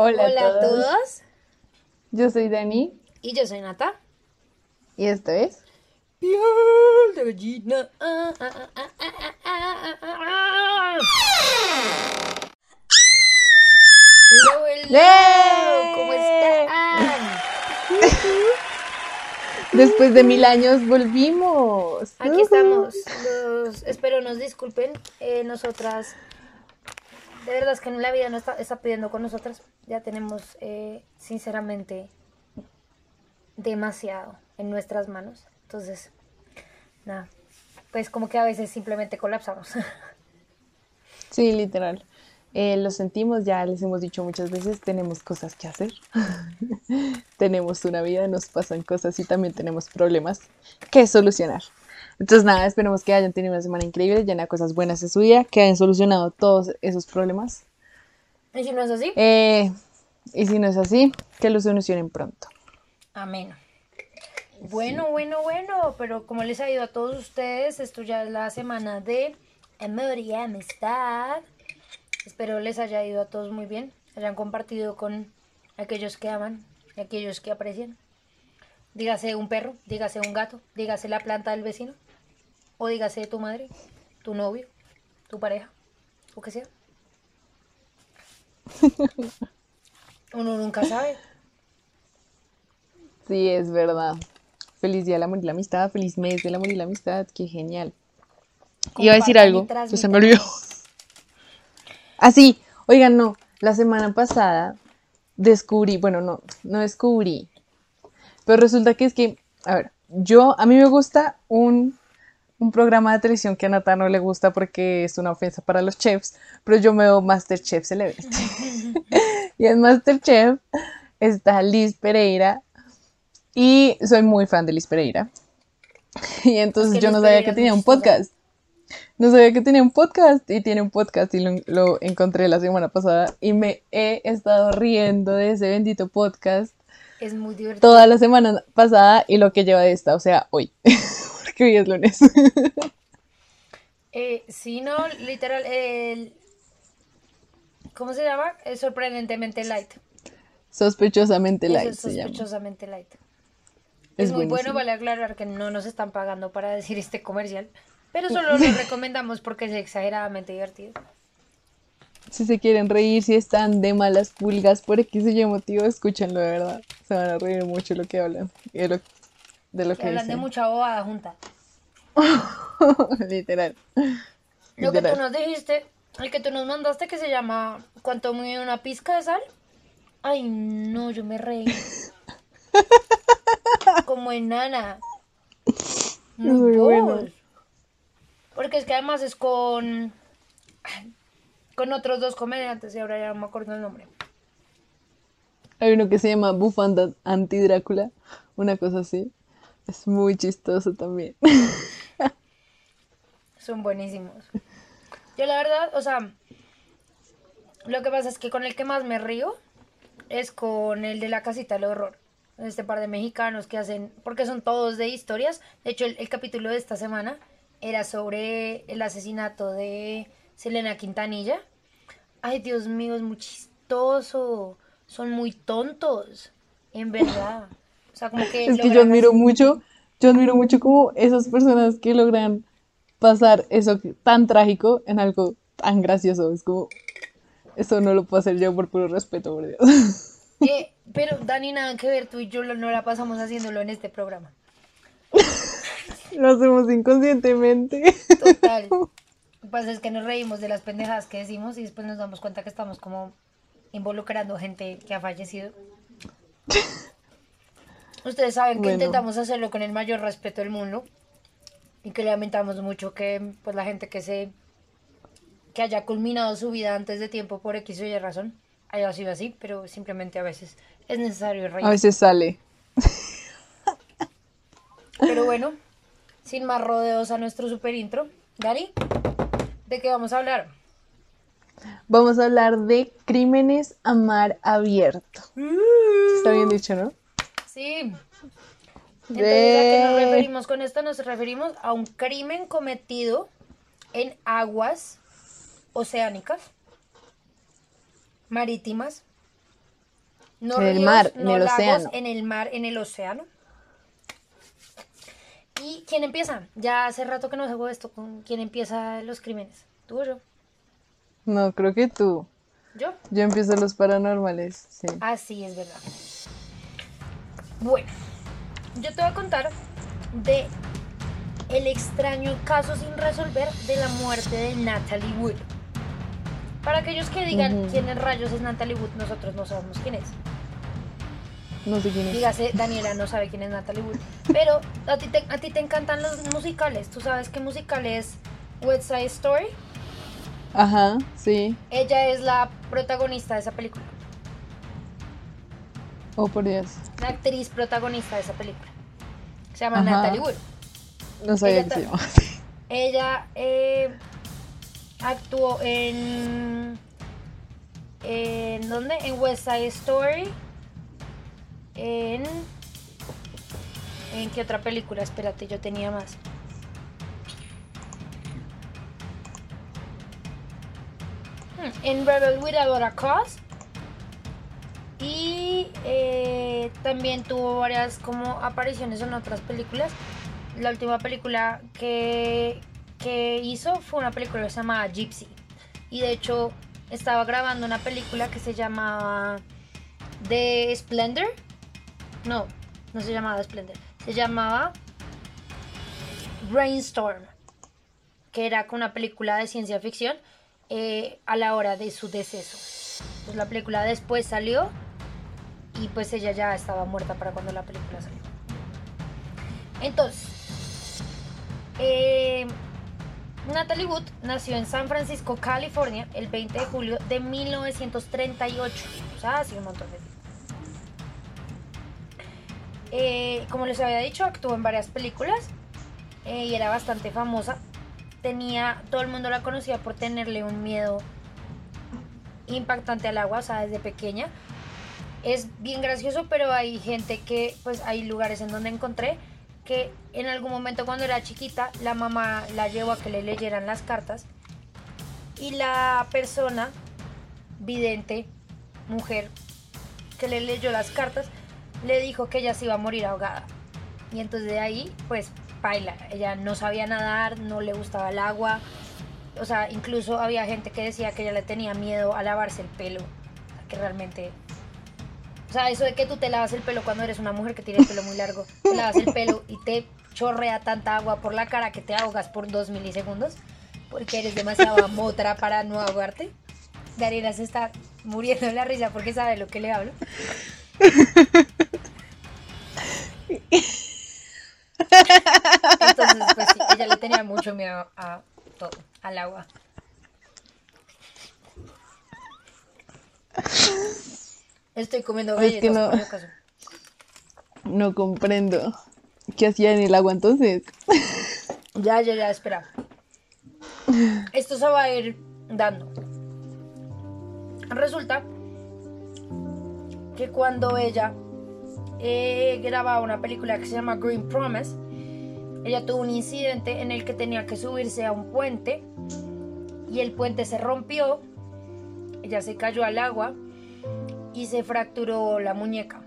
Hola, Hola a todos. Yo soy Dani Y yo soy Nata. y esto es Piel de gallina. Ah, ah, ah, ah, ah, ah, ah, ah. Hello, hello. ¡Eh! ¿Cómo están? Después de mil años volvimos. Aquí estamos. Los- espero nos disculpen. Eh, nosotras, de verdad es que la vida no está, está pidiendo con nosotras. Ya tenemos, eh, sinceramente, demasiado en nuestras manos. Entonces, nada, pues como que a veces simplemente colapsamos. Sí, literal. Eh, lo sentimos, ya les hemos dicho muchas veces, tenemos cosas que hacer. tenemos una vida, nos pasan cosas y también tenemos problemas que solucionar. Entonces, nada, esperemos que hayan tenido una semana increíble, llena de cosas buenas en su vida, que hayan solucionado todos esos problemas. y si no es así, Eh, y si no es así, que lo solucionen pronto. amén. Bueno, bueno, bueno, pero como les ha ido a todos ustedes, esto ya es la semana de amor y amistad. Espero les haya ido a todos muy bien, hayan compartido con aquellos que aman y aquellos que aprecian. Dígase un perro, dígase un gato, dígase la planta del vecino, o dígase tu madre, tu novio, tu pareja, o que sea. Uno nunca sabe. Sí, es verdad. Feliz día del amor y la amistad, feliz mes del amor y la amistad, qué genial. Iba a decir algo, se me olvidó. Ah, sí, oigan, no, la semana pasada descubrí, bueno, no, no descubrí, pero resulta que es que, a ver, yo, a mí me gusta un, un programa de televisión que a Nata no le gusta porque es una ofensa para los chefs, pero yo me veo Masterchef Celebrity. y en Masterchef está Liz Pereira y soy muy fan de Liz Pereira. Y entonces Es que yo no sabía que tenía un podcast. No sabía que tenía un podcast y tiene un podcast y lo, lo encontré la semana pasada y me he estado riendo de ese bendito podcast Es muy divertido. toda la semana pasada y lo que lleva de esta, o sea, hoy, porque hoy es lunes. Eh, sí, no, literal, el... ¿Cómo se llama? Es sorprendentemente light. Sospechosamente light es se llama. sospechosamente light. Es Es, muy bueno, vale aclarar que no nos están pagando para decir este comercial, pero solo lo recomendamos porque es exageradamente divertido. Si se quieren reír, si están de malas pulgas por X o Y motivo, escúchenlo de verdad. Se van a reír mucho lo que hablan, de lo, de lo Que que hablan de mucha bobada junta. Literal. Lo que tú nos dijiste, el que tú nos mandaste que se llama ¿Cuánto mide una pizca de sal? Ay, no, yo me reí. Como enana. Muy muy bueno. Porque es que además es con con otros dos comediantes y ahora ya no me acuerdo el nombre. Hay uno que se llama Bufanda Anti-Drácula, una cosa así. Es muy chistoso también. Son buenísimos. Yo la verdad, o sea, lo que pasa es que con el que más me río es con el de la casita del horror. Este par de mexicanos que hacen, porque son todos de historias. De hecho, el, el capítulo de esta semana era sobre el asesinato de Selena Quintanilla. Ay, Dios mío, es muy chistoso. Son muy tontos, en verdad. Sea, como que... Es que yo admiro mucho, yo admiro mucho como esas personas que logran pasar eso tan trágico en algo tan gracioso. Es como, eso no lo puedo hacer yo por puro respeto, por Dios. Eh, pero Dani, nada que ver, tú y yo no la pasamos haciéndolo en este programa. Lo hacemos inconscientemente. Total. Lo que pasa es que nos reímos de las pendejadas que decimos y después nos damos cuenta que estamos como involucrando gente que ha fallecido. Ustedes saben que Bueno. intentamos hacerlo con el mayor respeto del mundo y que lamentamos mucho que pues la gente que se que haya culminado su vida antes de tiempo por X o Y razón haya sido así, pero simplemente a veces es necesario reír. A veces sale. Pero bueno, sin más rodeos a nuestro super intro. Dani, ¿de qué vamos a hablar? Vamos a hablar de crímenes a mar abierto. Está bien dicho, ¿no? Sí. Entonces, ¿a qué nos referimos con esto? Nos referimos a un crimen cometido en aguas oceánicas, marítimas, No En el ríos, mar, en no el lagos, océano. en el mar, en el océano. ¿Y quién empieza? Ya hace rato que no hago esto. ¿Con quién empieza los crímenes? ¿Tú o yo? No, creo que tú. ¿Yo? Yo empiezo los paranormales, sí. Ah, sí, es verdad. Bueno, yo te voy a contar de el extraño caso sin resolver de la muerte de Natalie Wood. Para aquellos que digan Ujú. quién en rayos es Natalie Wood, nosotros no sabemos quién es. No sé quién es. Dígase, Daniela no sabe quién es Natalie Wood. Pero a ti, te, a ti te encantan los musicales. ¿Tú sabes qué musical es West Side Story? Ajá, sí. Ella es la protagonista de esa película. Oh, por Dios. La actriz protagonista de esa película. Se llama Ajá. Natalie Wood. No sabía Ella que se. Ella eh, actuó en. ¿En dónde? En West Side Story. En. ¿En qué otra película? Espérate, yo tenía más. Hmm, En Rebel Without a Cause. Y eh, también tuvo varias como apariciones en otras películas. La última película que, que hizo fue una película que se llamaba Gypsy. Y de hecho estaba grabando una película que se llamaba The Splendor. No, no se llamaba Splendor. Se llamaba Brainstorm. Que era una película de ciencia ficción eh, a la hora de su deceso. Pues la película después salió y pues ella ya estaba muerta para cuando la película salió. Entonces, eh, Natalie Wood nació en San Francisco, California, el 20 de julio de 1938. O sea, hace un montón de tiempo. Eh, como les había dicho, actuó en varias películas eh, y era bastante famosa. Tenía, todo el mundo la conocía por tenerle un miedo impactante al agua, o sea, desde pequeña. Es bien gracioso, pero hay gente que, pues hay lugares en donde encontré que en algún momento cuando era chiquita la mamá la llevó a que le leyeran las cartas y la persona vidente, mujer, que le leyó las cartas, le dijo que ella se iba a morir ahogada. Y entonces de ahí, pues, baila. Ella no sabía nadar, no le gustaba el agua. O sea, incluso había gente que decía que ella le tenía miedo a lavarse el pelo. Que realmente... O sea, eso de que tú te lavas el pelo cuando eres una mujer que tiene el pelo muy largo, te lavas el pelo y te chorrea tanta agua por la cara que te ahogas por dos milisegundos, porque eres demasiado motra para no ahogarte. Dariela se está muriendo de la risa porque sabe lo que le hablo. Entonces, pues ella le tenía mucho miedo a todo, al agua. Estoy comiendo Es que galletas, por. No comprendo. ¿Qué hacía en el agua entonces? Ya, ya, ya, espera. Esto se va a ir dando. Resulta que cuando ella eh, grababa una película que se llama Green Promise, ella tuvo un incidente en el que tenía que subirse a un puente y el puente se rompió, ella se cayó al agua y se fracturó la muñeca.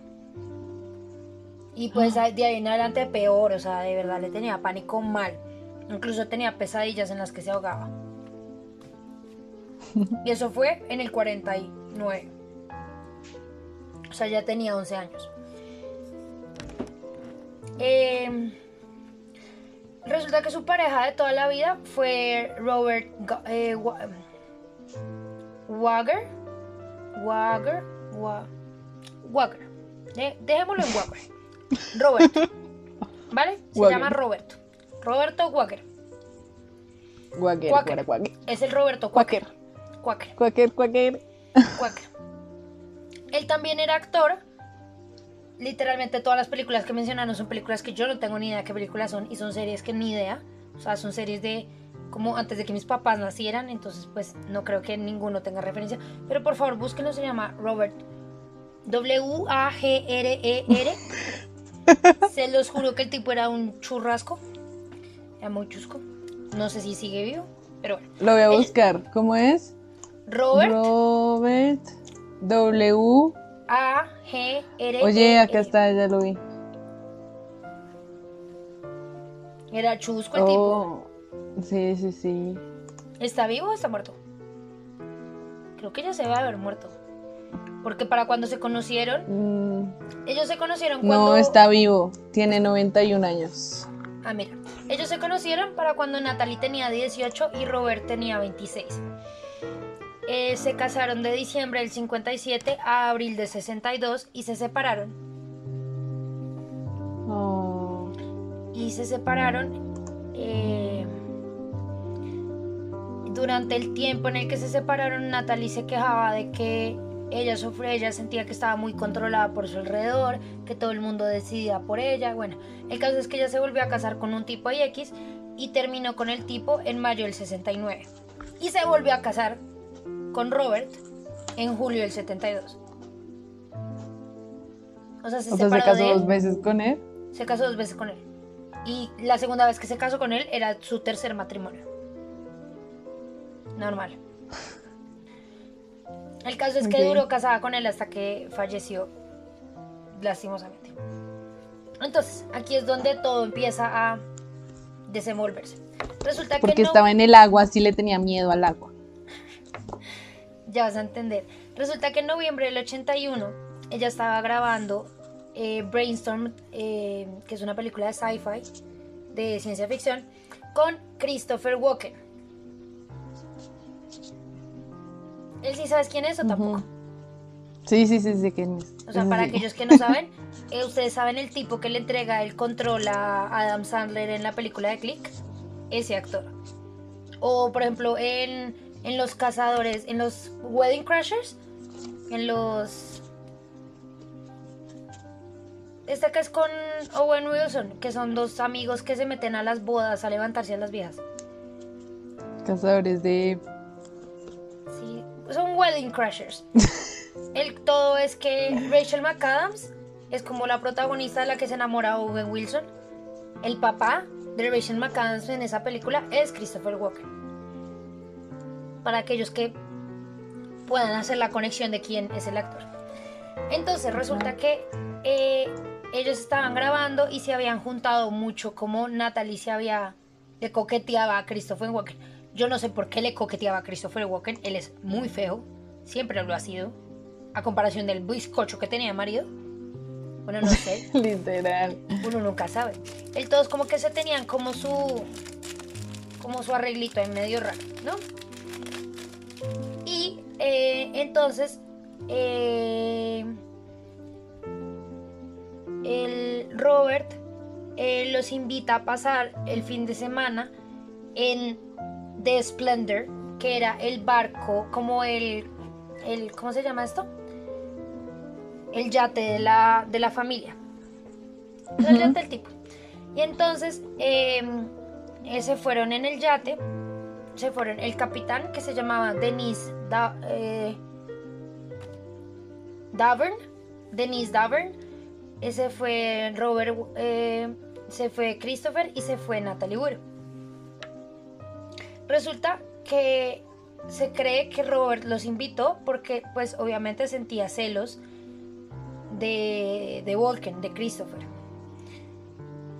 Y pues de ahí en adelante peor, o sea, de verdad le tenía pánico mal. Incluso tenía pesadillas en las que se ahogaba. Y eso fue en el 49. O sea, ya tenía 11 años. Eh, resulta que su pareja de toda la vida fue Robert eh, Wa- Wagner. Wagner. Wa- Wagner. De- dejémoslo en Wagner. Roberto. ¿Vale? Se llama Roberto. Roberto. Quaker, Quaker. Quaker, Es el Roberto. Quaker, Quaker. Quaker, Quaker. Quaker. Él también era actor. Literalmente todas las películas que mencionaron son películas que yo no tengo ni idea qué películas son y son series que ni idea. O sea, son series de como antes de que mis papás nacieran, entonces pues no creo que ninguno tenga referencia. Pero por favor, búsquenlo, se llama Robert. W-A-G-R-E-R. Se los juro que el tipo era un churrasco. Era muy chusco. No sé si sigue vivo, pero bueno. Lo voy a Él- buscar. ¿Cómo es? Robert Robert W A, G, R. Oye, E, acá E. está, ya lo vi. Era chusco el tipo. Sí, sí, sí. ¿Está vivo o está muerto? Creo que ya se va a haber muerto. Porque para cuando se conocieron, Mm, ellos se conocieron cuando. no, está vivo. Tiene 91 años. Ah, mira. Ellos se conocieron para cuando Natalie tenía 18 y Robert tenía 26. Eh, se casaron de diciembre del 57 a abril del 62 y se separaron. Oh, Y se separaron eh, durante el tiempo en el que se separaron. Natalie se quejaba de que ella sufría, ella sentía que estaba muy controlada por su alrededor, que todo el mundo decidía por ella. Bueno, el caso es que ella se volvió a casar con un tipo ahí X y terminó con el tipo en mayo del 69. Y se volvió a casar con Robert en julio del 72. O sea, se o sea, se separó casó de él. dos veces con él. Se casó dos veces con él. Y la segunda vez que se casó con él era su tercer matrimonio. Normal. El caso es que Ok. duró casada con él hasta que falleció lastimosamente. Entonces, aquí es donde todo empieza a desenvolverse. Resulta Porque que no, estaba en el agua, así le tenía miedo al agua. ya vas a entender. Resulta que en noviembre del 81 ella estaba grabando eh, Brainstorm, eh, que es una película de sci-fi, de ciencia ficción, con Christopher Walken. ¿Él sí sabes quién es o tampoco? Sí, sí, sí, sí, quién es. O sea, para sí. aquellos que no saben, eh, ustedes saben el tipo que le entrega el control a Adam Sandler en la película de Click, ese actor. O por ejemplo en, en Los Cazadores, en los Wedding Crashers, en los... Este acá es con Owen Wilson, que son dos amigos que se meten a las bodas a levantarse a las viejas. Cazadores de. Son Wedding Crashers. El todo es que Rachel McAdams es como la protagonista de la que se enamora Owen Wilson. El papá de Rachel McAdams en esa película es Christopher Walken. Para aquellos que puedan hacer la conexión de quién es el actor. Entonces resulta que eh, ellos estaban grabando y se habían juntado mucho como Natalie se había le coqueteaba a Christopher Walken. Yo no sé por qué le coqueteaba a Christopher Walken. Él es muy feo, siempre lo ha sido. A comparación del bizcocho que tenía marido. Bueno, no sé, Literal. uno nunca sabe. El todos como que se tenían como su como su arreglito en medio raro, ¿no? Y eh, entonces eh, el Robert eh, los invita a pasar el fin de semana en The Splendor, que era el barco, como el, el ¿cómo se llama esto? El yate de la, de la familia. El yate del tipo. Y entonces eh, eh, se fueron en el yate, se fueron el capitán que se llamaba Denise Da- eh, Davern, Denise Davern, ese fue Robert, eh, se fue Christopher y se fue Natalie Wood. Resulta que se cree que Robert los invitó porque pues obviamente sentía celos de, de Walken, de Christopher.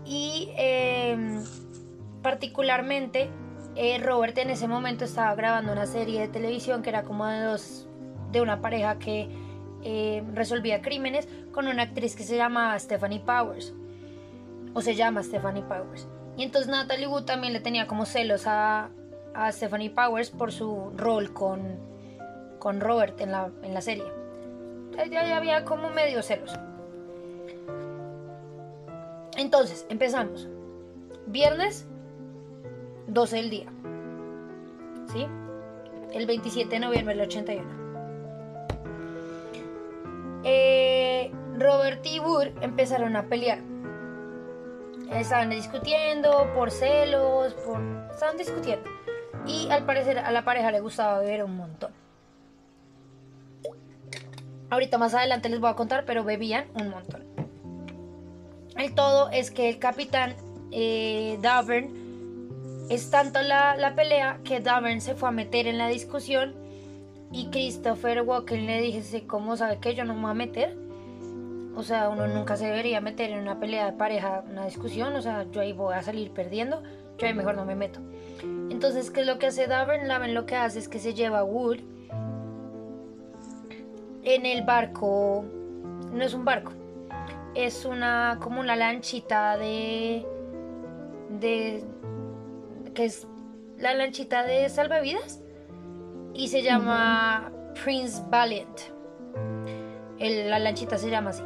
Y eh, particularmente eh, Robert en ese momento estaba grabando una serie de televisión que era como de, dos, de una pareja que eh, resolvía crímenes con una actriz que se llamaba Stephanie Powers. O se llama Stephanie Powers. Y entonces Natalie Wood también le tenía como celos a, a Stephanie Powers por su rol con, con Robert en la, en la serie. Ya, ya había como medio celos. Entonces, empezamos. Viernes, 12 del día. ¿Sí? El 27 de noviembre del 81. Eh, Robert y Wood empezaron a pelear. Estaban discutiendo por celos, por... Estaban discutiendo. Y al parecer a la pareja le gustaba beber un montón. Ahorita más adelante les voy a contar, pero bebían un montón. El todo es que el capitán eh, Davern es tanto la, la pelea que Davern se fue a meter en la discusión y Christopher Walken le dije, ¿cómo sabe que yo no me voy a meter? O sea, uno nunca se debería meter en una pelea de pareja, una discusión, o sea, yo ahí voy a salir perdiendo, yo ahí mejor no me meto. Entonces, ¿qué es lo que hace Davern? Laven lo que hace es que se lleva a Wood en el barco, no es un barco, es una como una lanchita de de que es la lanchita de salvavidas y se llama Prince Valiant. la lanchita se llama así.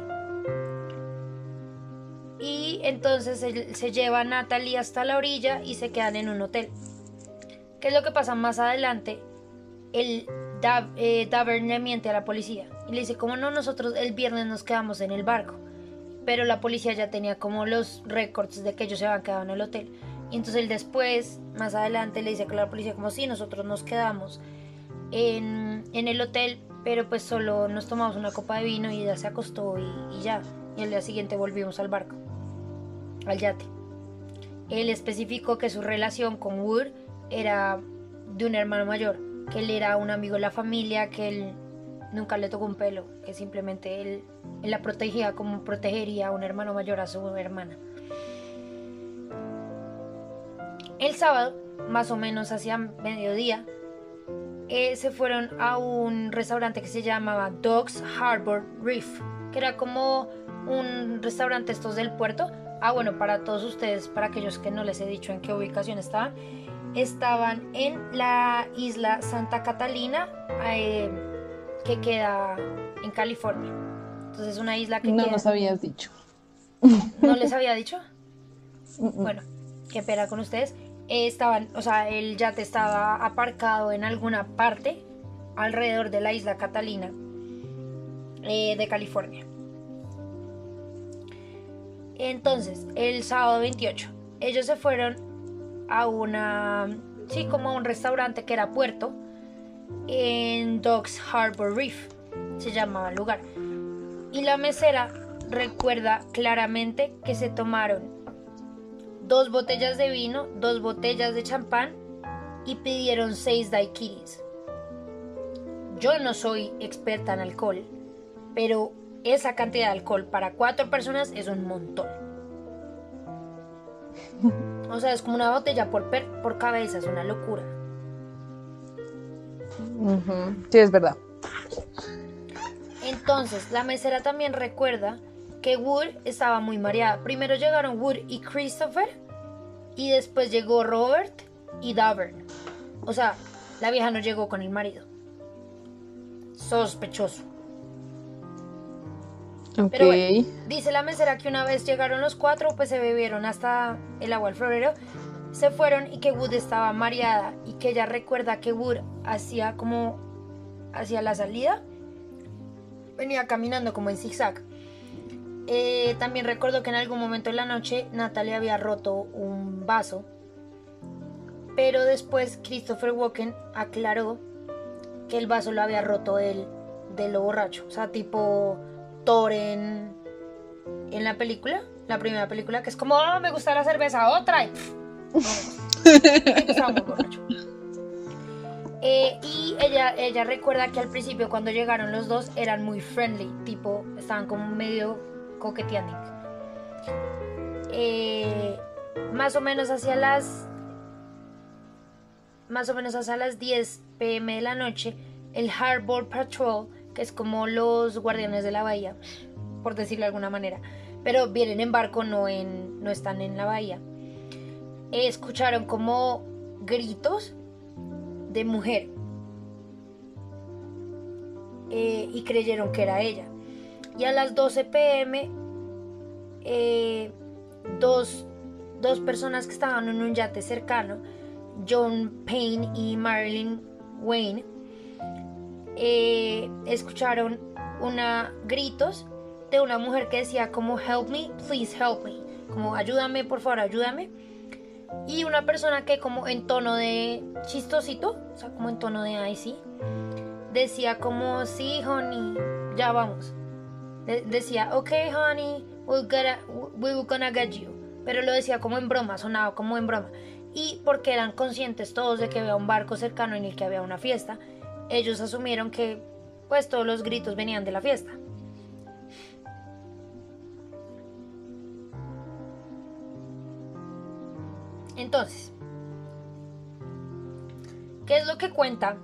Y entonces se lleva a Natalie hasta la orilla y se quedan en un hotel. ¿Qué es lo que pasa más adelante? El eh, Davern le miente a la policía y le dice, como no, nosotros el viernes nos quedamos en el barco. Pero la policía ya tenía como los récords de que ellos se habían quedado en el hotel. Y entonces él después, más adelante, le dice a la policía como sí, nosotros nos quedamos en, el hotel, pero pues solo nos tomamos una copa de vino y ella se acostó y, ya. Y al día siguiente volvimos al barco, al yate. Él especificó que su relación con Wood era de un hermano mayor, que él era un amigo de la familia, que él nunca le tocó un pelo, que simplemente él, la protegía como protegería a un hermano mayor a su hermana. El sábado, más o menos hacia mediodía, eh, se fueron a un restaurante que se llamaba Dogs Harbor Reef, que era como un restaurante estos del puerto. Ah, bueno, para todos ustedes, para aquellos que no les he dicho en qué ubicación estaban, estaban en la isla Santa Catalina, eh, que queda en California. Entonces es una isla que... No nos habías dicho. ¿No les había dicho? Bueno, qué pena con ustedes estaban, o sea, el yate estaba aparcado en alguna parte alrededor de la isla Catalina eh, de California. Entonces, el sábado 28, ellos se fueron a una, sí, como a un restaurante que era puerto en Dogs Harbor Reef, se llamaba el lugar. Y la mesera recuerda claramente que se tomaron dos botellas de vino, dos botellas de champán y pidieron seis daiquiris. Yo no soy experta en alcohol, pero esa cantidad de alcohol para cuatro personas es un montón. O sea, es como una botella por, por cabeza, es una locura. Sí, es verdad. Entonces, la mesera también recuerda que Wood estaba muy mareada. Primero llegaron Wood y Christopher y después llegó Robert y Davern. O sea, la vieja no llegó con el marido. Sospechoso. Pero dice la mesera que una vez llegaron los cuatro, pues se bebieron hasta el agua al florero, se fueron y que Wood estaba mareada y que ella recuerda que Wood hacía como hacia la salida, venía caminando como en zigzag. Eh, también recuerdo que en algún momento de la noche Natalia había roto un vaso, pero después Christopher Walken aclaró que el vaso lo había roto él de lo borracho, o sea, tipo En, la película, la primera película, que es como, oh, me gusta la cerveza, otra. Y, eh, y ella, ella recuerda que al principio cuando llegaron los dos eran muy friendly, tipo, estaban como medio coqueteando. Eh, más o menos hacia las más o menos hacia las 10 pm de la noche, el Harbor Patrol, que es como los guardianes de la bahía, por decirlo de alguna manera, pero vienen en barco, no, en, no están en la bahía, escucharon como gritos de mujer eh, y creyeron que era ella. Y a las 12 pm eh, dos, personas que estaban en un yate cercano, John Payne y Marilyn Wayne, eh, escucharon una gritos de una mujer que decía como help me, please help me, como ayúdame, por favor, ayúdame. Y una persona que como en tono de chistosito, o sea, como en tono de ay sí, decía como sí, honey, ya vamos decía, ok, honey, we're gonna, we're gonna get you. Pero lo decía como en broma, sonaba como en broma. Y porque eran conscientes todos de que había un barco cercano en el que había una fiesta, ellos asumieron que pues todos los gritos venían de la fiesta. Entonces, ¿qué es lo que cuenta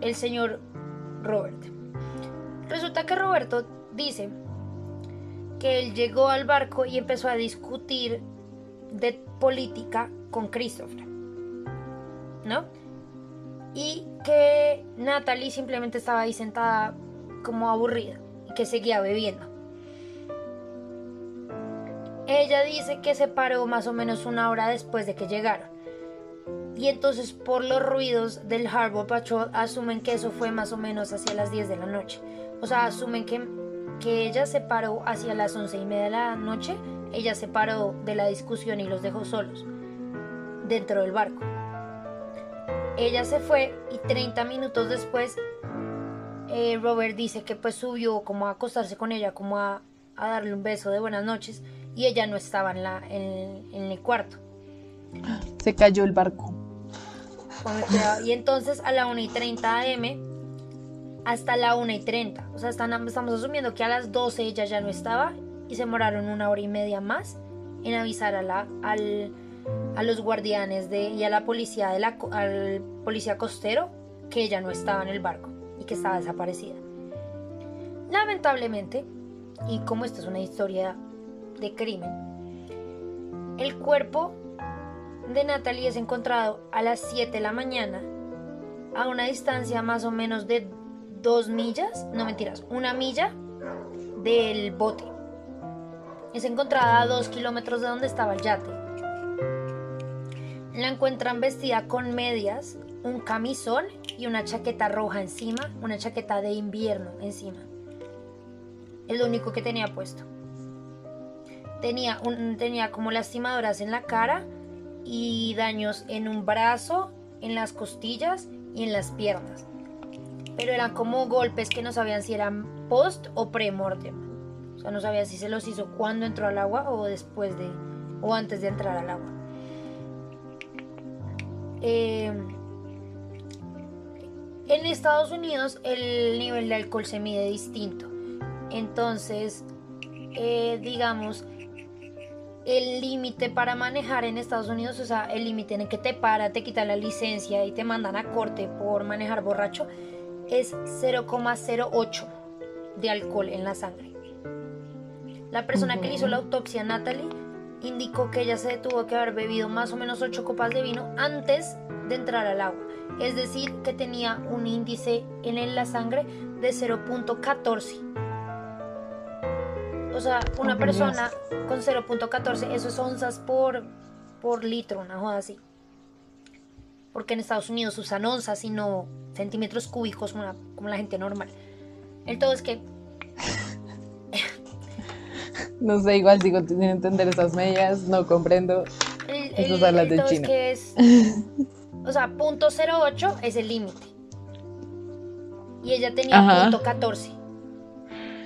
el señor Robert? Resulta que Roberto dice que él llegó al barco y empezó a discutir de política con Christopher. ¿No? Y que Natalie simplemente estaba ahí sentada como aburrida y que seguía bebiendo. Ella dice que se paró más o menos una hora después de que llegaron. Y entonces por los ruidos del Harbor Patrol asumen que eso fue más o menos hacia las 10 de la noche. O sea, asumen que, que ella se paró hacia las 11 y media de la noche. Ella se paró de la discusión y los dejó solos dentro del barco. Ella se fue y 30 minutos después eh, Robert dice que pues subió como a acostarse con ella, como a, a darle un beso de buenas noches y ella no estaba en, la, en, en el cuarto. Se cayó el barco. Y entonces a la 1 y 30 am hasta la 1 y 30. O sea, están, estamos asumiendo que a las 12 ella ya no estaba y se demoraron una hora y media más en avisar a, la, al, a los guardianes de, y a la policía, policía costero que ella no estaba en el barco y que estaba desaparecida. Lamentablemente, y como esta es una historia de crimen, el cuerpo de Natalie es encontrado a las 7 de la mañana a una distancia más o menos de dos millas, no mentiras, una milla del bote. Es encontrada a dos kilómetros de donde estaba el yate. La encuentran vestida con medias, un camisón y una chaqueta roja encima, una chaqueta de invierno encima. Es lo único que tenía puesto. Tenía, un, tenía como lastimadoras en la cara y daños en un brazo, en las costillas y en las piernas. Pero eran como golpes que no sabían si eran post o pre-mortem. O sea, no sabía si se los hizo cuando entró al agua o después de o antes de entrar al agua. Eh, en Estados Unidos el nivel de alcohol se mide distinto. Entonces, eh, digamos, el límite para manejar en Estados Unidos, o sea, el límite en el que te para, te quitan la licencia y te mandan a corte por manejar borracho, es 0,08 de alcohol en la sangre. La persona que le hizo la autopsia, Natalie, indicó que ella se tuvo que haber bebido más o menos 8 copas de vino antes de entrar al agua. Es decir, que tenía un índice en la sangre de 0.14. O sea, una persona con 0.14, eso es onzas por, por litro, una joda así. Porque en Estados Unidos usan onzas y no centímetros cúbicos como la, como la gente normal. El todo es que No sé, igual sigo sin entender esas medias, no comprendo. El, Esas el- alas el de China. que es- o sea, punto 08 es el límite. Y ella tenía Ajá. punto 14.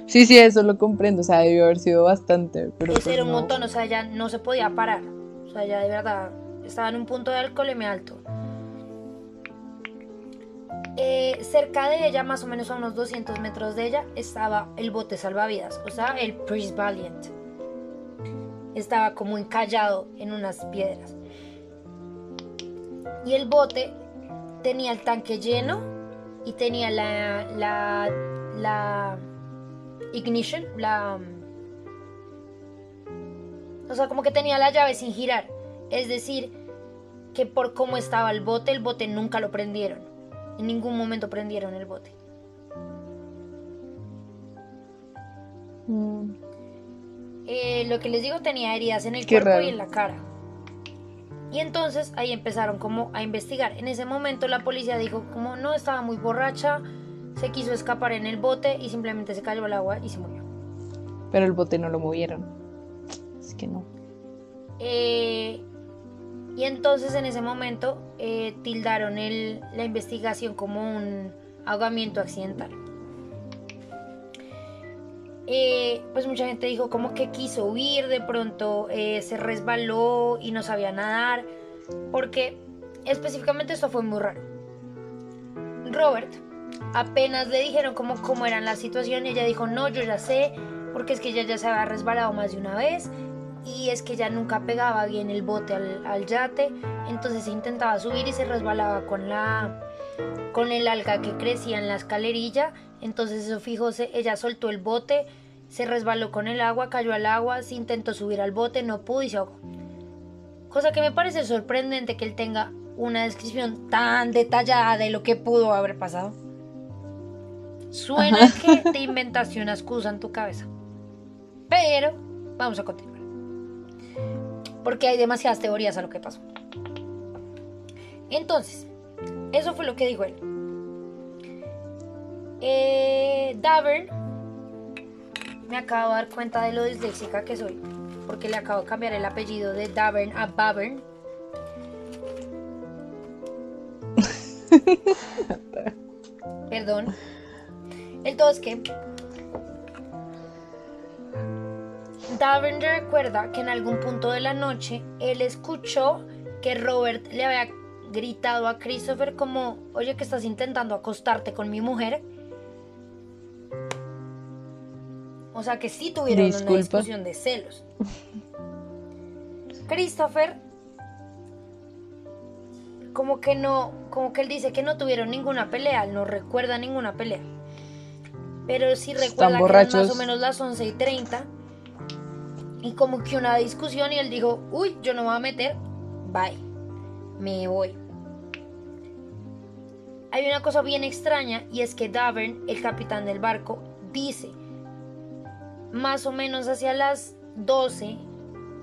Sí, sí, eso lo comprendo, o sea, debió haber sido bastante, pero pues era un no. montón, o sea, ya no se podía parar. O sea, ya de verdad estaba en un punto de alcoholemia alto. Eh, cerca de ella, más o menos a unos 200 metros de ella, estaba el bote salvavidas, o sea, el Priest Valiant. Estaba como encallado en unas piedras. Y el bote tenía el tanque lleno y tenía la, la, la ignition, la... O sea, como que tenía la llave sin girar. Es decir, que por cómo estaba el bote, el bote nunca lo prendieron. En ningún momento prendieron el bote. Mm, Eh, lo que les digo tenía heridas en el Qué cuerpo raro. y en la cara. Y entonces ahí empezaron como a investigar. En ese momento la policía dijo como no estaba muy borracha, se quiso escapar en el bote y simplemente se cayó al agua y se murió. Pero el bote no lo movieron. Es que no. Eh, y entonces en ese momento eh, tildaron el- la investigación como un ahogamiento accidental. Eh, pues mucha gente dijo como que quiso huir, de pronto eh, se resbaló y no sabía nadar, porque específicamente esto fue muy raro. Robert apenas le dijeron cómo, eran la situación, ella dijo, no, yo ya sé, porque es que ella ya se había resbalado más de una vez y es que ella nunca pegaba bien el bote al, al yate, entonces se intentaba subir y se resbalaba con la con el alga que crecía en la escalerilla, entonces eso fijose, ella soltó el bote, se resbaló con el agua, cayó al agua, se intentó subir al bote, no pudo y se ahogó. Cosa que me parece sorprendente que él tenga una descripción tan detallada de lo que pudo haber pasado. Suena que te inventaste una excusa en tu cabeza. Pero vamos a continuar. Porque hay demasiadas teorías a lo que pasó. Entonces, eso fue lo que dijo él. Eh, Davern me acabo de dar cuenta de lo disléxica que soy. Porque le acabo de cambiar el apellido de Davern a Bavern. Perdón. El todo es que Davern recuerda que en algún punto de la noche él escuchó que Robert le había gritado a Christopher como, oye, que estás intentando acostarte con mi mujer. O sea que sí tuvieron Disculpa. una discusión de celos. Christopher, como que no, como que él dice que no tuvieron ninguna pelea, él no recuerda ninguna pelea. Pero sí recuerda que eran más o menos las 11 y 30. Y como que una discusión y él dijo, uy, yo no me voy a meter, bye, me voy. Hay una cosa bien extraña y es que Davern, el capitán del barco, dice, más o menos hacia las 12,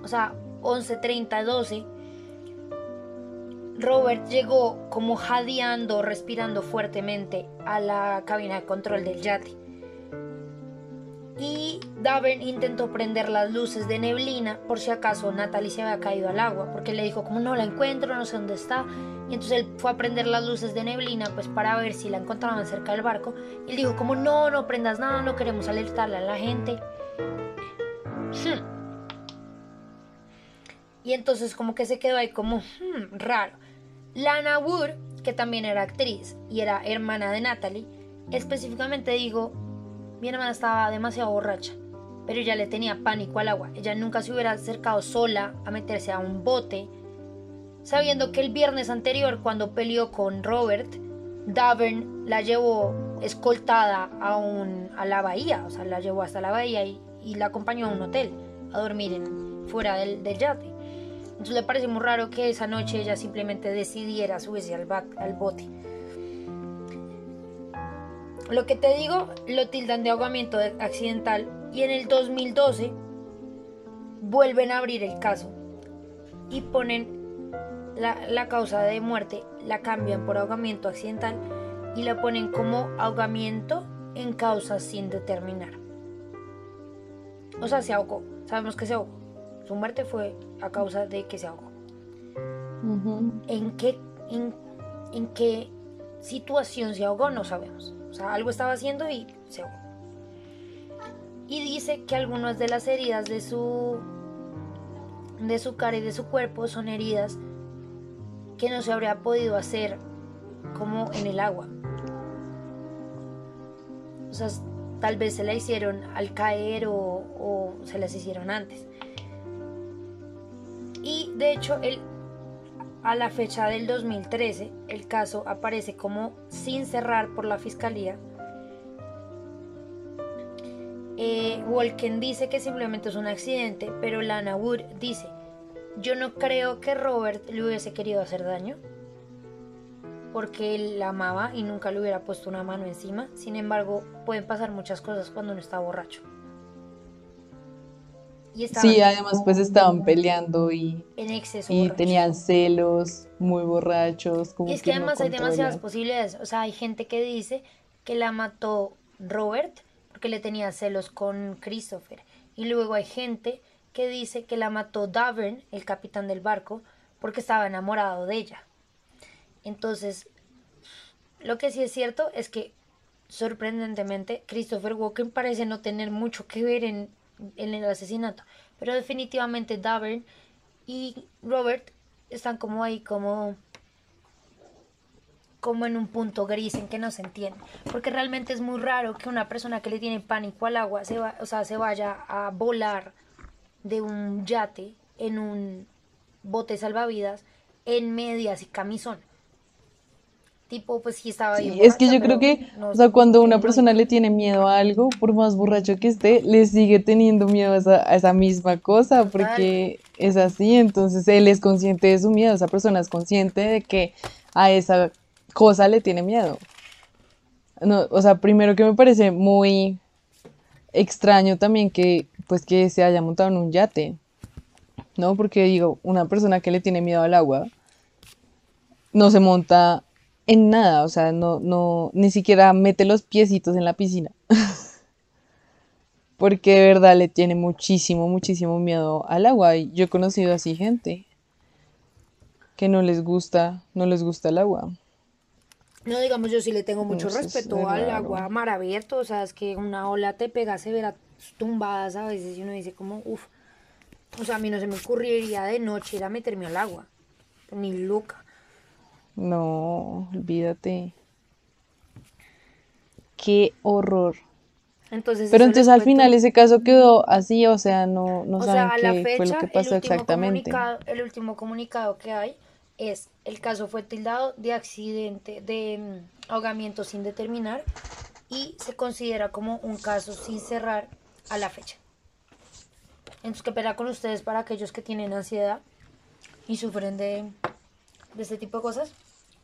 o sea, 11.30, 12, Robert llegó como jadeando, respirando fuertemente a la cabina de control del yate. Y Davern intentó prender las luces de neblina por si acaso Natalie se había caído al agua, porque le dijo como no la encuentro, no sé dónde está. Y entonces él fue a prender las luces de neblina pues para ver si la encontraban cerca del barco. Y él dijo como no, no prendas nada, no queremos alertarle a la gente. Y entonces como que se quedó ahí como hmm, raro. Lana Wood, que también era actriz y era hermana de Natalie, específicamente dijo, mi hermana estaba demasiado borracha, pero ella le tenía pánico al agua. Ella nunca se hubiera acercado sola a meterse a un bote, sabiendo que el viernes anterior, cuando peleó con Robert, Davern la llevó escoltada a, un, a la bahía, o sea, la llevó hasta la bahía y, y la acompañó a un hotel a dormir en, fuera del, del yate. Entonces le parece muy raro que esa noche ella simplemente decidiera subirse al, al bote. Lo que te digo, lo tildan de ahogamiento de- accidental y en el 2012 vuelven a abrir el caso y ponen la, la causa de muerte, la cambian por ahogamiento accidental y la ponen como ahogamiento en causa sin determinar. O sea, se ahogó, sabemos que se ahogó. Su muerte fue a causa de que se ahogó. ¿En qué, en, en qué situación se ahogó? No sabemos. Sea, algo estaba haciendo y se ahogó. Y dice que algunas de las heridas de su, de su cara y de su cuerpo son heridas que no se habría podido hacer como en el agua. O sea, tal vez se la hicieron al caer o, o se las hicieron antes. Y de hecho, el, a la fecha del 2013, el caso aparece como sin cerrar por la fiscalía. Eh, Walken dice que simplemente es un accidente, pero Lana Wood dice, yo no creo que Robert le hubiese querido hacer daño, porque él la amaba y nunca le hubiera puesto una mano encima. Sin embargo, pueden pasar muchas cosas cuando uno está borracho. Y Sí, además pues estaban peleando y, en exceso. y tenían celos, muy borrachos, como Y es que además hay demasiadas posibilidades. O sea, hay gente que dice que la mató Robert porque le tenía celos con Christopher. Y luego hay gente que dice que la mató Davern, el capitán del barco, porque estaba enamorado de ella. Entonces, lo que sí es cierto es que, sorprendentemente, Christopher Walken parece no tener mucho que ver en, en el asesinato. Pero definitivamente Davern y Robert están como ahí, como como en un punto gris en que no se entiende. Porque realmente es muy raro que una persona que le tiene pánico al agua se, va, o sea, se vaya a volar de un yate en un bote salvavidas en medias y camisón. Tipo, pues sí estaba Sí, bien es que yo creo que, no o sea, cuando una persona le tiene miedo a algo, por más borracho que esté, le sigue teniendo miedo a esa, a esa misma cosa, porque es así, entonces él es consciente de su miedo, esa persona es consciente de que a esa cosa le tiene miedo. No, o sea, primero que me parece muy extraño también que, pues, que se haya montado en un yate, ¿no? Porque digo, una persona que le tiene miedo al agua no se monta en nada, o sea, no, no, ni siquiera mete los piecitos en la piscina. Porque de verdad le tiene muchísimo, muchísimo miedo al agua. Y yo he conocido así gente que no les gusta, no les gusta el agua. No, digamos, yo sí le tengo mucho Entonces, respeto es al agua mar abierto, o sea, es que una ola te pega severa tumbadas a veces y uno dice como, uff, o sea, a mí no se me ocurriría de noche ir a meterme al agua, ni loca. No, olvídate. Qué horror. Entonces, Pero entonces al final ese caso quedó así, o sea, no, no o saben sea, a la qué fue lo fecha, que el pasó último, exactamente. comunicado, el último comunicado que hay es, el caso fue tildado de accidente, de mm, ahogamiento sin determinar y se considera como un caso sin cerrar a la fecha. Entonces, qué pena con ustedes para aquellos que tienen ansiedad y sufren de, de este tipo de cosas,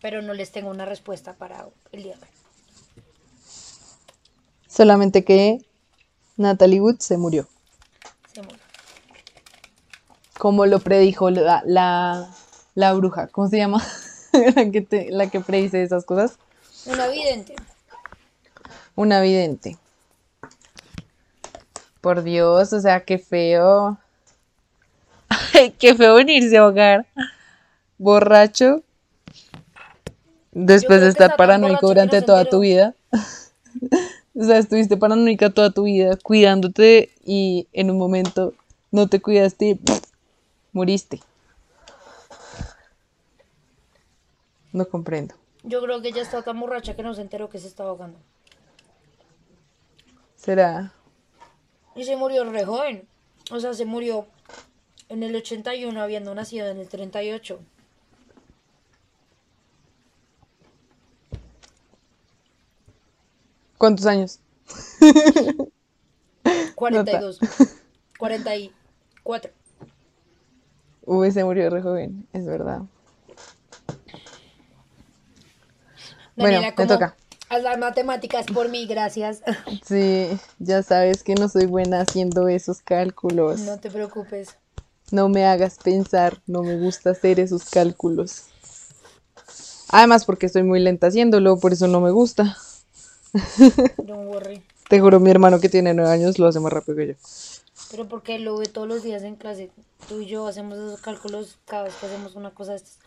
pero no les tengo una respuesta para el día de hoy. Solamente que Natalie Wood se murió. Se murió. como lo predijo la, la, la bruja, ¿cómo se llama? la, que te- la que predice esas cosas. Una vidente. Una vidente. Por Dios, o sea, qué feo. Ay, qué feo venirse a ahogar. Borracho. Después de estar paranoico durante toda enteró. tu vida. O sea, estuviste paranoica toda tu vida, cuidándote y en un momento no te cuidaste y ¡puf! moriste. No comprendo. Yo creo que ella está tan borracha que no se enteró que se estaba ahogando. Será. Y se murió re joven. O sea, se murió en el 81 habiendo nacido en el 38. ¿Cuántos años? 42. 44. Uy, se murió re joven, es verdad. Bueno, Daniela, me como, toca. Haz las matemáticas por mí, gracias. Sí, ya sabes que no soy buena haciendo esos cálculos. No te preocupes. No me hagas pensar, no me gusta hacer esos cálculos. Además, porque estoy muy lenta haciéndolo, por eso no me gusta. Don't worry. Te juro, mi hermano que tiene nueve años lo hace más rápido que yo. Pero porque lo ve todos los días en clase. Tú y yo hacemos esos cálculos cada vez que hacemos una cosa de estas.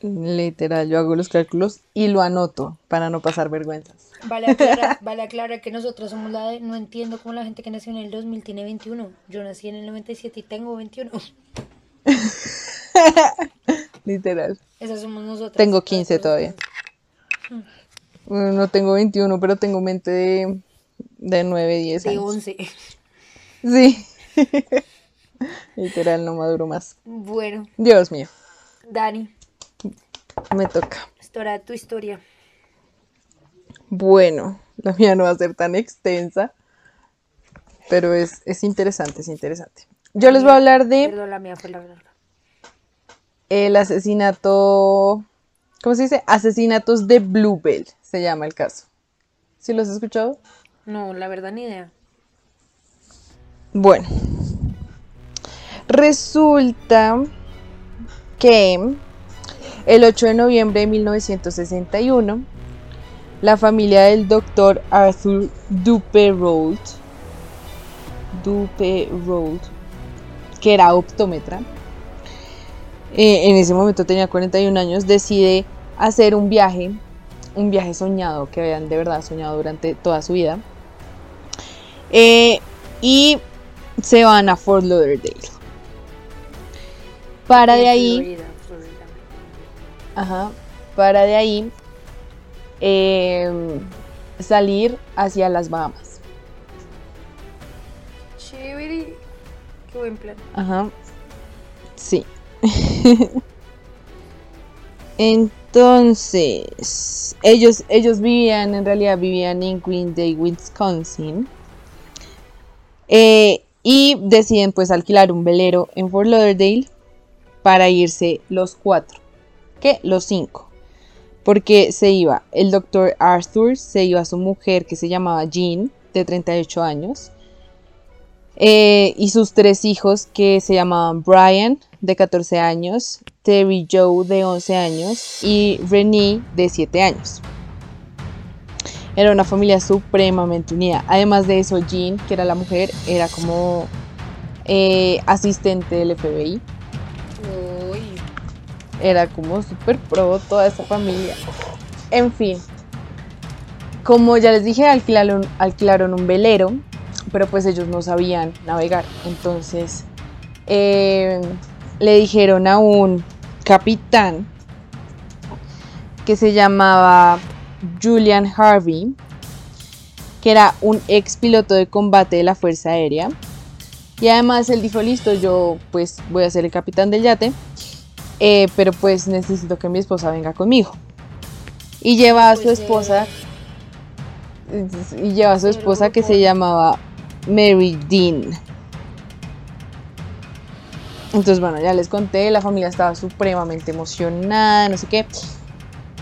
Literal, yo hago los cálculos y lo anoto para no pasar vergüenzas. Vale aclarar, vale aclarar que nosotros somos la de... No entiendo cómo la gente que nació en el 2000 tiene 21. Yo nací en el 97 y tengo 21. Literal. Esas somos nosotros. Tengo 15 todavía. No tengo 21, pero tengo mente de, de 9, 10 De años. 11. Sí. Literal, no maduro más. Bueno, Dios mío, Dani, me toca. historia, tu historia. Bueno, la mía no va a ser tan extensa, pero es, es interesante, es interesante. Yo les voy a hablar de Perdón, la mía fue la larga. el asesinato, ¿cómo se dice? Asesinatos de Bluebell, se llama el caso. ¿Sí lo has escuchado? No, la verdad ni idea. Bueno, resulta que el 8 de noviembre de 1961, la familia del doctor Arthur Duperrault, Duperrault, que era optómetra, eh, en ese momento tenía 41 años, decide hacer un viaje, un viaje soñado, que habían de verdad soñado durante toda su vida. Eh, y se van a Fort Lauderdale. Para de ahí. Ajá. Para de ahí em, salir hacia las Bahamas. Chévere. Qué buen plan. Ajá. Sí. Entonces, ellos, ellos vivían, en realidad vivían en Green Day, Wisconsin. Eh, y deciden pues alquilar un velero en Fort Lauderdale para irse los cuatro. ¿Qué? Los cinco. Porque se iba el doctor Arthur, se iba su mujer que se llamaba Jean, de 38 años, eh, y sus tres hijos que se llamaban Brian, de 14 años, Terry Joe, de 11 años, y Renee, de 7 años. Era una familia supremamente unida. Además de eso, Jean, que era la mujer, era como eh, asistente del FBI. Uy. Era como súper pro toda esa familia. En fin. Como ya les dije, alquilaron, alquilaron un velero, pero pues ellos no sabían navegar. Entonces eh, le dijeron a un capitán que se llamaba Julian Harvey, que era un ex piloto de combate de la Fuerza Aérea. Y además él dijo, listo, yo pues voy a ser el capitán del yate, eh, pero pues necesito que mi esposa venga conmigo. Y lleva a su Pues, eh, esposa, y lleva a su esposa que se llamaba Mary Dean. Entonces, bueno, ya les conté, la familia estaba supremamente emocionada, no sé qué.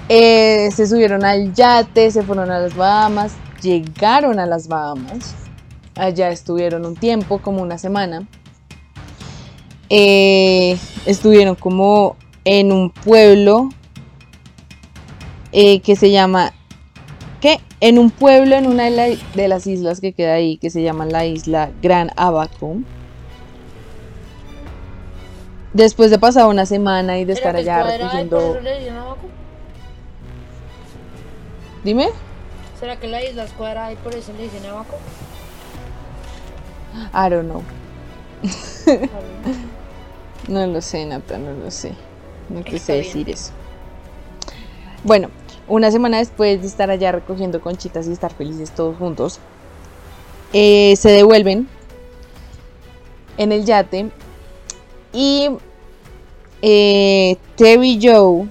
Eh, se subieron al yate, se fueron a las Bahamas, llegaron a las Bahamas. Allá estuvieron un tiempo, como una semana. Eh, estuvieron como en un pueblo eh, que se llama ¿qué? En un pueblo en una de, la- de las islas que queda ahí, que se llama la isla Gran Abaco. Después de pasar una semana y de estar ¿Era que allá recogiendo. Dime. ¿Será que la isla es cuadrada y por eso le dicen abaco? I don't know. No lo sé, Nata, no lo sé. No te Está sé bien. decir eso. Bueno, una semana después de estar allá recogiendo conchitas y estar felices todos juntos, eh, se devuelven en el yate y eh, Terry Joe,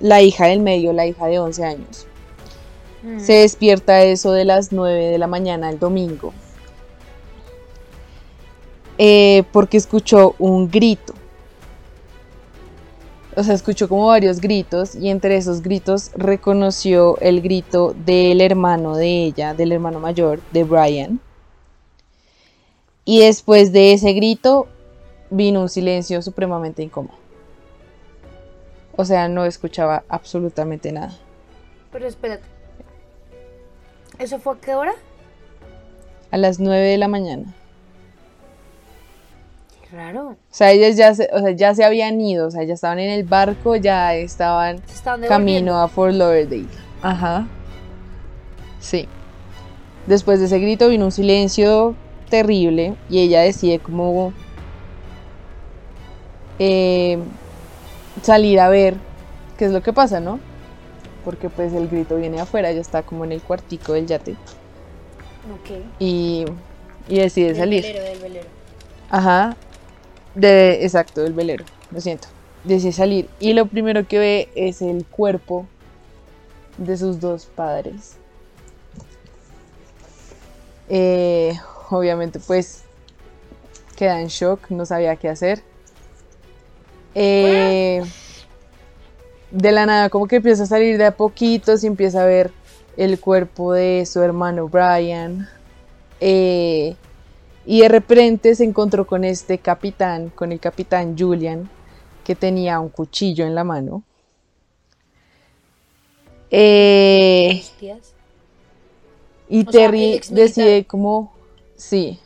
la hija del medio, la hija de 11 años, Mm. se despierta eso de las 9 de la mañana el domingo. eh, porque escuchó un grito. O sea, escuchó como varios gritos y entre esos gritos reconoció el grito del hermano de ella, del hermano mayor, de Brian. Y después de ese grito vino un silencio supremamente incómodo. O sea, no escuchaba absolutamente nada. Pero espérate. ¿Eso fue a qué hora? A las 9 de la mañana. Raro. O sea, ellas ya se, o sea, ya se habían ido, o sea, ya estaban en el barco, ya estaban camino a Fort Lauderdale. Ajá. Sí. Después de ese grito vino un silencio terrible y ella decide como eh, salir a ver qué es lo que pasa, ¿no? Porque pues el grito viene afuera, ella está como en el cuartico del yate Ok. y, y decide Del salir. velero, del velero. Ajá. De, exacto, del velero. Lo siento. Decide salir. Y lo primero que ve es el cuerpo de sus dos padres. Eh, obviamente, pues queda en shock, no sabía qué hacer. Eh, de la nada, como que empieza a salir de a poquitos y empieza a ver el cuerpo de su hermano Brian. Eh, y de repente se encontró con este capitán, con el capitán Julian, que tenía un cuchillo en la mano. Eh, y O Terry decide como... Sí.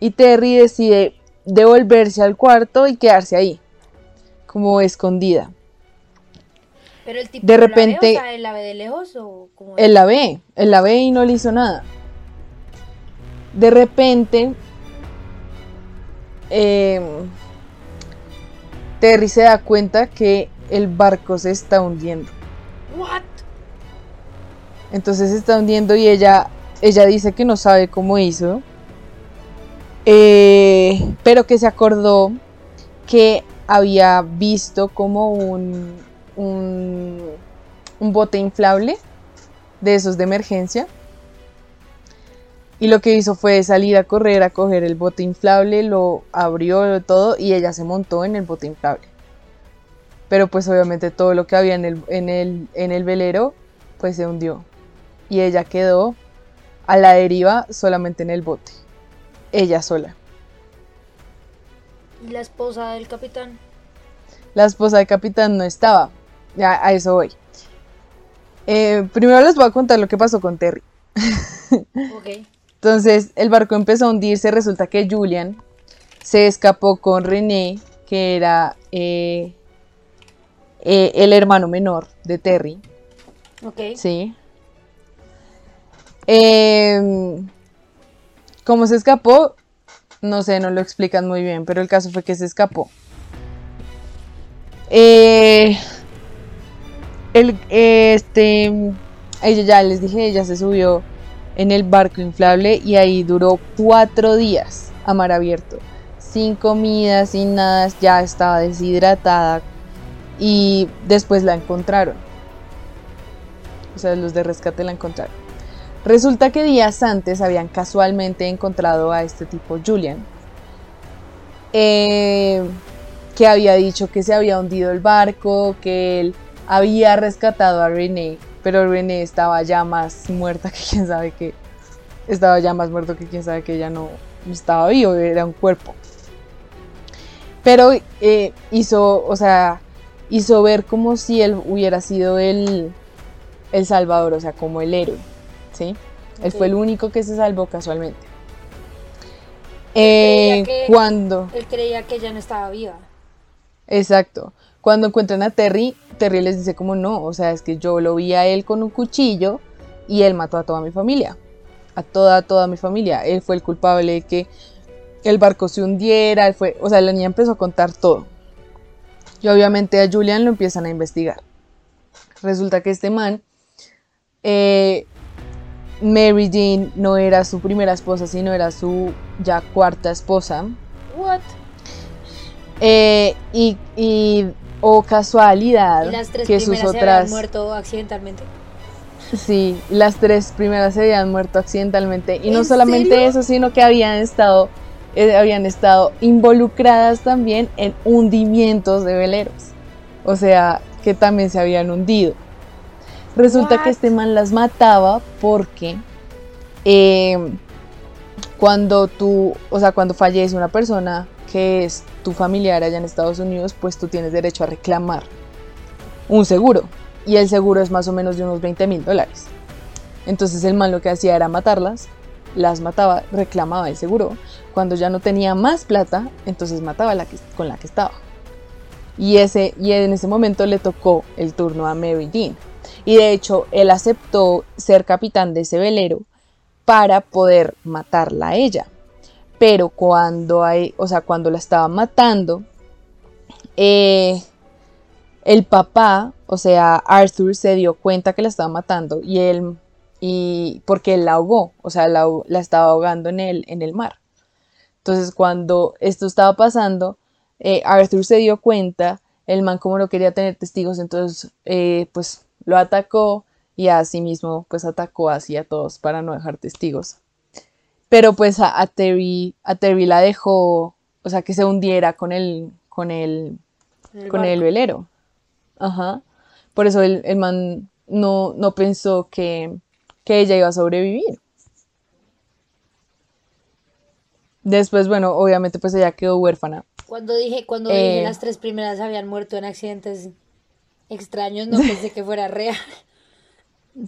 Y Terry decide devolverse al cuarto y quedarse ahí, como escondida. Pero el tipo De no la ve, repente- o sea, ¿él la ve de lejos o como Él la ve, él la ve y no le hizo nada. De repente, em, Terry se da cuenta que el barco se está hundiendo. What? Entonces se está hundiendo y ella, ella dice que no sabe cómo hizo, eh, pero que se acordó que había visto como un, un, un bote inflable de esos de emergencia. Y lo que hizo fue salir a correr a coger el bote inflable, lo abrió todo y ella se montó en el bote inflable. Pero pues obviamente todo lo que había en el, en el, en el velero pues se hundió. Y ella quedó a la deriva solamente en el bote. Ella sola. ¿Y la esposa del capitán? La esposa del capitán no estaba. Ya a eso voy. Eh, primero les voy a contar lo que pasó con Terry. Ok. Entonces el barco empezó a hundirse. Resulta que Julian se escapó con René, que era eh, eh, el hermano menor de Terry. Ok. Sí. Em, ¿Cómo se escapó? No sé, no lo explican muy bien, pero el caso fue que se escapó. Eh, el, este, ella ya les dije, ella se subió en el barco inflable y ahí duró cuatro días a mar abierto, sin comida, sin nada, ya estaba deshidratada y después la encontraron. O sea, los de rescate la encontraron. Resulta que días antes habían casualmente encontrado a este tipo Julian, eh, que había dicho que se había hundido el barco, que él había rescatado a René, pero René estaba ya más muerta que quién sabe que estaba ya más muerto que quién sabe que ella no estaba vivo, era un cuerpo. Pero eh, hizo, o sea, hizo ver como si él hubiera sido el, el salvador, o sea, como el héroe, ¿sí? Él fue el único que se salvó casualmente. Eh, que- cuando, Él creía que ella no estaba viva. exacto, cuando encuentran a Terry, Terry les dice como no, o sea, es que yo lo vi a él con un cuchillo y él mató a toda mi familia, a toda, toda mi familia. Él fue el culpable de que el barco se hundiera, él fue, o sea, la niña empezó a contar todo. Y obviamente a Julian lo empiezan a investigar. Resulta que este man, eh, Mary Jean no era su primera esposa, sino era su ya cuarta esposa. What? Eh, y, y- o casualidad las tres que sus primeras se otras habían muerto accidentalmente. sí las tres primeras se habían muerto accidentalmente y no ¿En solamente serio? eso sino que habían estado eh, habían estado involucradas también en hundimientos de veleros o sea que también se habían hundido resulta que este man las mataba porque eh, cuando tú, o sea, cuando fallece una persona que es tu familiar allá en Estados Unidos, pues tú tienes derecho a reclamar un seguro. Y el seguro es más o menos de unos 20 mil dólares. Entonces el man lo que hacía era matarlas, las mataba, reclamaba el seguro. Cuando ya no tenía más plata, entonces mataba la que, con la que estaba. Y, ese, y en ese momento le tocó el turno a Mary Dean. Y de hecho, él aceptó ser capitán de ese velero para poder matarla a ella. Pero cuando hay, o sea, cuando la estaba matando, eh, el papá, o sea, Arthur se dio cuenta que la estaba matando y él, y porque él la ahogó, o sea, la, estaba ahogando en el, en el mar. Entonces, cuando esto estaba pasando, eh, Arthur se dio cuenta, el man como no quería tener testigos, entonces, eh, pues, lo atacó y así mismo, pues, atacó así a todos para no dejar testigos. Pero pues a, a Terry, a Terry la dejó, o sea, que se hundiera con el, con el, con el velero. Ajá. Por eso el, el man no, no pensó que, que ella iba a sobrevivir. Después, bueno, obviamente pues ella quedó huérfana. Cuando dije, cuando Eh. dije las tres primeras habían muerto en accidentes extraños, no pensé que fuera real.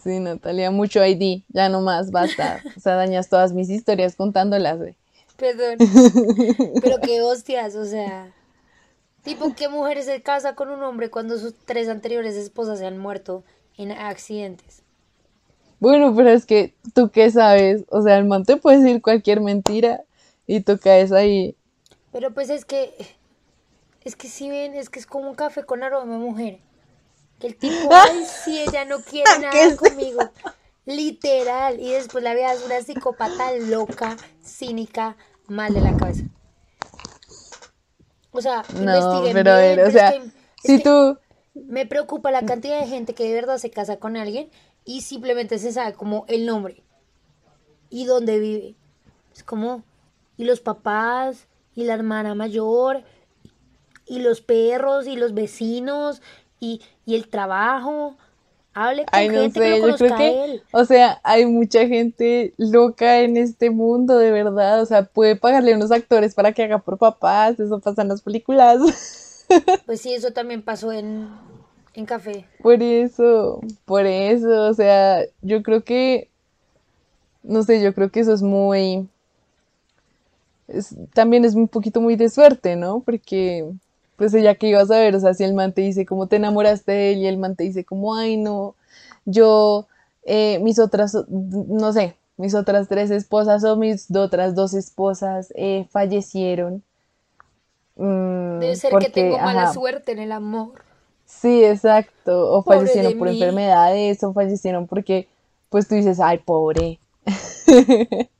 Sí, Natalia, mucho ID, ya no más, basta. O sea, dañas todas mis historias contándolas, güey. Perdón. Pero qué hostias, o sea. Tipo, ¿qué mujer se casa con un hombre cuando sus tres anteriores esposas se han muerto en accidentes? Bueno, pero es que tú qué sabes, o sea, el man te puede decir cualquier mentira y tú caes ahí. Pero pues es que es que si ven, es que es como un café con aroma de mujer. Que el tipo, ay, sí, ella no quiere nada conmigo. Literal. Y después la veas una psicópata loca, cínica, mal de la cabeza. O sea, No, pero a bien, ver, o es sea, es si que tú, me preocupa la cantidad de gente que de verdad se casa con alguien y simplemente se sabe como el nombre y dónde vive. Es como, y los papás, y la hermana mayor, y los perros, y los vecinos, y, y el trabajo. Hable con ay, no gente que sé, lo yo conozca creo a que, él. o sea, hay mucha gente loca en este mundo, de verdad, o sea, puede pagarle a unos actores para que haga por papás, eso pasa en las películas, Pues sí, eso también pasó en, en Café. por eso, por eso, o sea, yo creo que, no sé, yo creo que eso es muy, es- también es un poquito muy de suerte, ¿no? Porque, pues ella que iba a saber, o sea, si el man te dice cómo te enamoraste de él y el man te dice como, ay, no, yo, eh, mis otras, no sé, mis otras tres esposas o mis otras dos esposas eh, fallecieron. mm, Debe ser que tengo mala suerte en el amor. Sí, exacto. O Pobre fallecieron por mí. enfermedades, o fallecieron porque, pues tú dices, ay, pobre.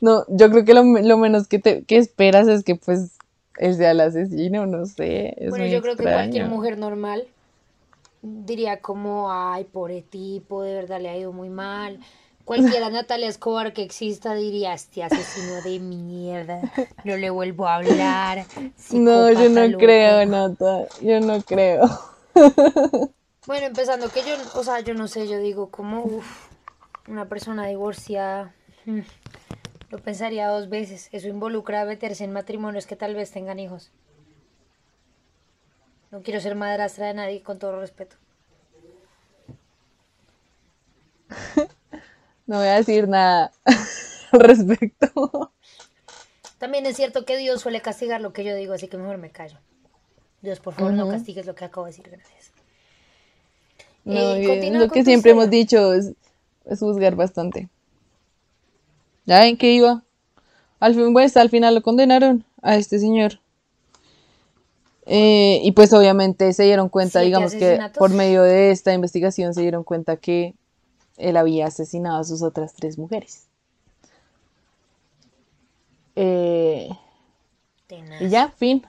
No, yo creo que lo menos que te que esperas es que pues sea el asesino, no sé, es Bueno, muy yo creo que cualquier mujer normal diría como, ay, pobre tipo, de verdad le ha ido muy mal. Cualquiera Natalia Escobar que exista diría, este asesino de mierda, no le vuelvo a hablar. No, yo no loco". creo, Nata, yo no creo. Bueno, empezando que yo, o sea, yo no sé, yo digo como, uff, una persona divorciada, mm, lo pensaría dos veces. Eso involucra meterse en matrimonios que tal vez tengan hijos. No quiero ser madrastra de nadie, con todo respeto. No voy a decir nada al respecto. También es cierto que Dios suele castigar lo que yo digo, así que mejor me callo. Dios, por favor, no castigues lo que acabo de decir, gracias. No, Eh, lo que siempre hemos dicho es, es juzgar bastante. ¿Ya ven qué iba? Al fin, pues, al final lo condenaron a este señor. Eh, y pues obviamente se dieron cuenta, ¿Siete digamos que por medio de esta investigación se dieron cuenta que él había asesinado a sus otras tres mujeres. Eh, y ya, fin.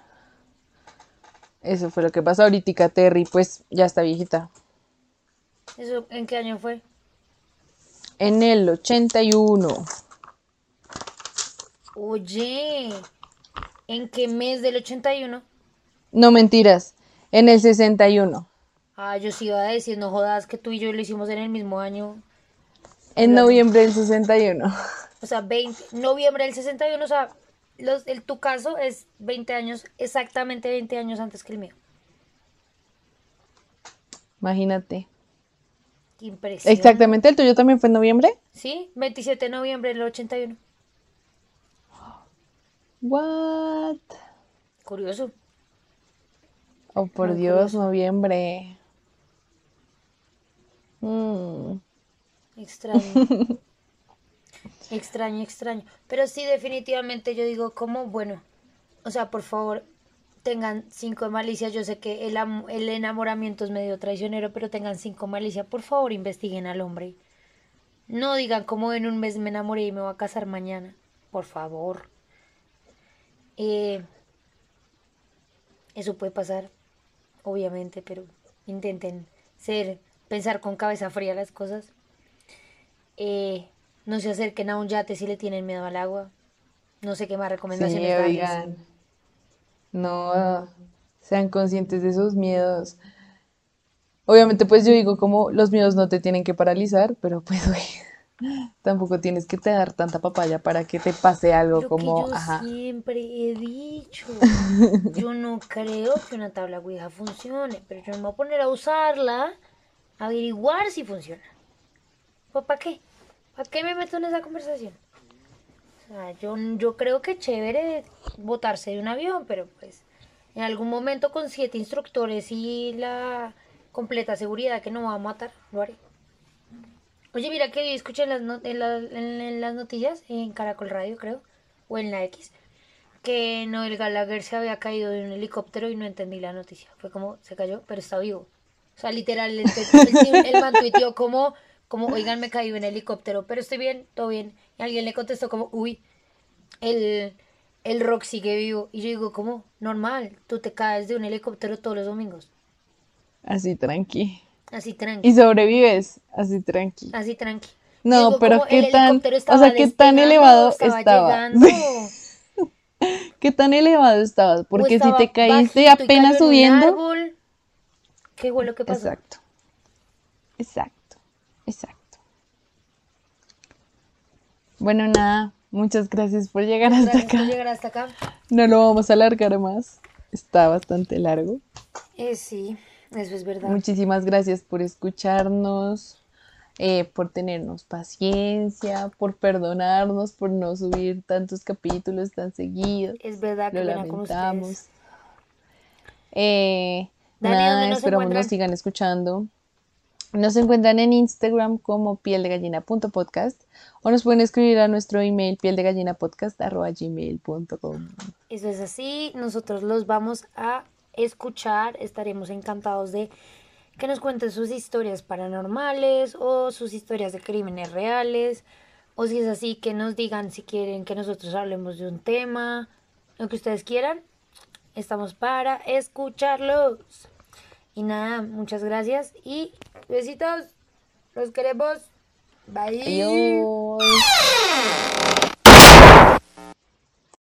Eso fue lo que pasó ahorita. Terry, pues ya está viejita. ¿Eso en qué año fue? En el 81. Oye, ¿en qué mes del 81? No mentiras, en el 61. Ah, yo sí iba a decir, no jodas, que tú y yo lo hicimos en el mismo año. En noviembre del 61. O sea, 20, noviembre del 61, o sea, los, el, tu caso es 20 años, exactamente 20 años antes que el mío. Imagínate. Qué impresión. Exactamente, el tuyo también fue en noviembre. Sí, 27 de noviembre del 81. What? Curioso. Oh, por Muy Dios, noviembre. Mm, Extraño. extraño, extraño. Pero sí, definitivamente yo digo, como, bueno, o sea, por favor, tengan cinco de malicia. Yo sé que el, el enamoramiento es medio traicionero, pero tengan cinco de malicia. Por favor, investiguen al hombre. No digan como en un mes me enamoré y me voy a casar mañana. Por favor. Eh, eso puede pasar, obviamente, pero intenten ser, pensar con cabeza fría las cosas. Eh, no se acerquen a un yate si le tienen miedo al agua. No sé qué más sí, recomendaciones oigan. No, sean conscientes de sus miedos. Obviamente, pues yo digo como los miedos no te tienen que paralizar, pero pues, tampoco tienes que te dar tanta papaya para que te pase algo Lo como, que yo ajá. siempre he dicho. Yo no creo que una tabla Ouija funcione, pero yo me voy a poner a usarla, a averiguar si funciona. Pues, ¿para qué? ¿Para qué me meto en esa conversación? O sea, yo, yo creo que es chévere botarse de un avión, pero pues en algún momento con siete instructores y la completa seguridad que no va a matar, lo haré. Oye, mira que escuché en las, no- en, en- las noticias, en Caracol Radio creo, o en la X, que Noel Gallagher se había caído de un helicóptero y no entendí la noticia. Fue como, se cayó, pero está vivo. O sea, literal, el, el, el como, como, oigan, me caí en helicóptero, pero estoy bien, todo bien. Y alguien le contestó como, uy, el, el rock sigue vivo. Y yo digo, ¿cómo? Normal, tú te caes de un helicóptero todos los domingos. Así tranqui. Así tranqui. Y sobrevives, así tranqui. Así tranqui. No, Digo, pero qué tan, o sea, qué tan elevado estaba estaba. ¿Qué tan elevado estabas? Porque si te caíste bajito apenas subiendo. árbol. ¿Qué fue lo que pasó? Exacto. Exacto. Exacto. Bueno, nada. Muchas gracias por llegar hasta Gracias por acá. llegar hasta acá. No lo vamos a alargar más. Está bastante largo. Eh, sí, eso es verdad. Muchísimas gracias por escucharnos, eh, por tenernos paciencia, por perdonarnos, por no subir tantos capítulos tan seguidos. Es verdad que Lo lamentamos. Eh, Dani, nada, ¿dónde nos esperamos nos sigan escuchando. Nos encuentran en Instagram como pieldegallina.podcast o nos pueden escribir a nuestro email pieldegallinapodcast.gmail.com Eso es así. Nosotros los vamos a escuchar. Estaremos encantados de que nos cuenten sus historias paranormales o sus historias de crímenes reales. O si es así, que nos digan si quieren que nosotros hablemos de un tema. Lo que ustedes quieran. Estamos para escucharlos. Y nada, muchas gracias y besitos. Los queremos. Bye. Adiós.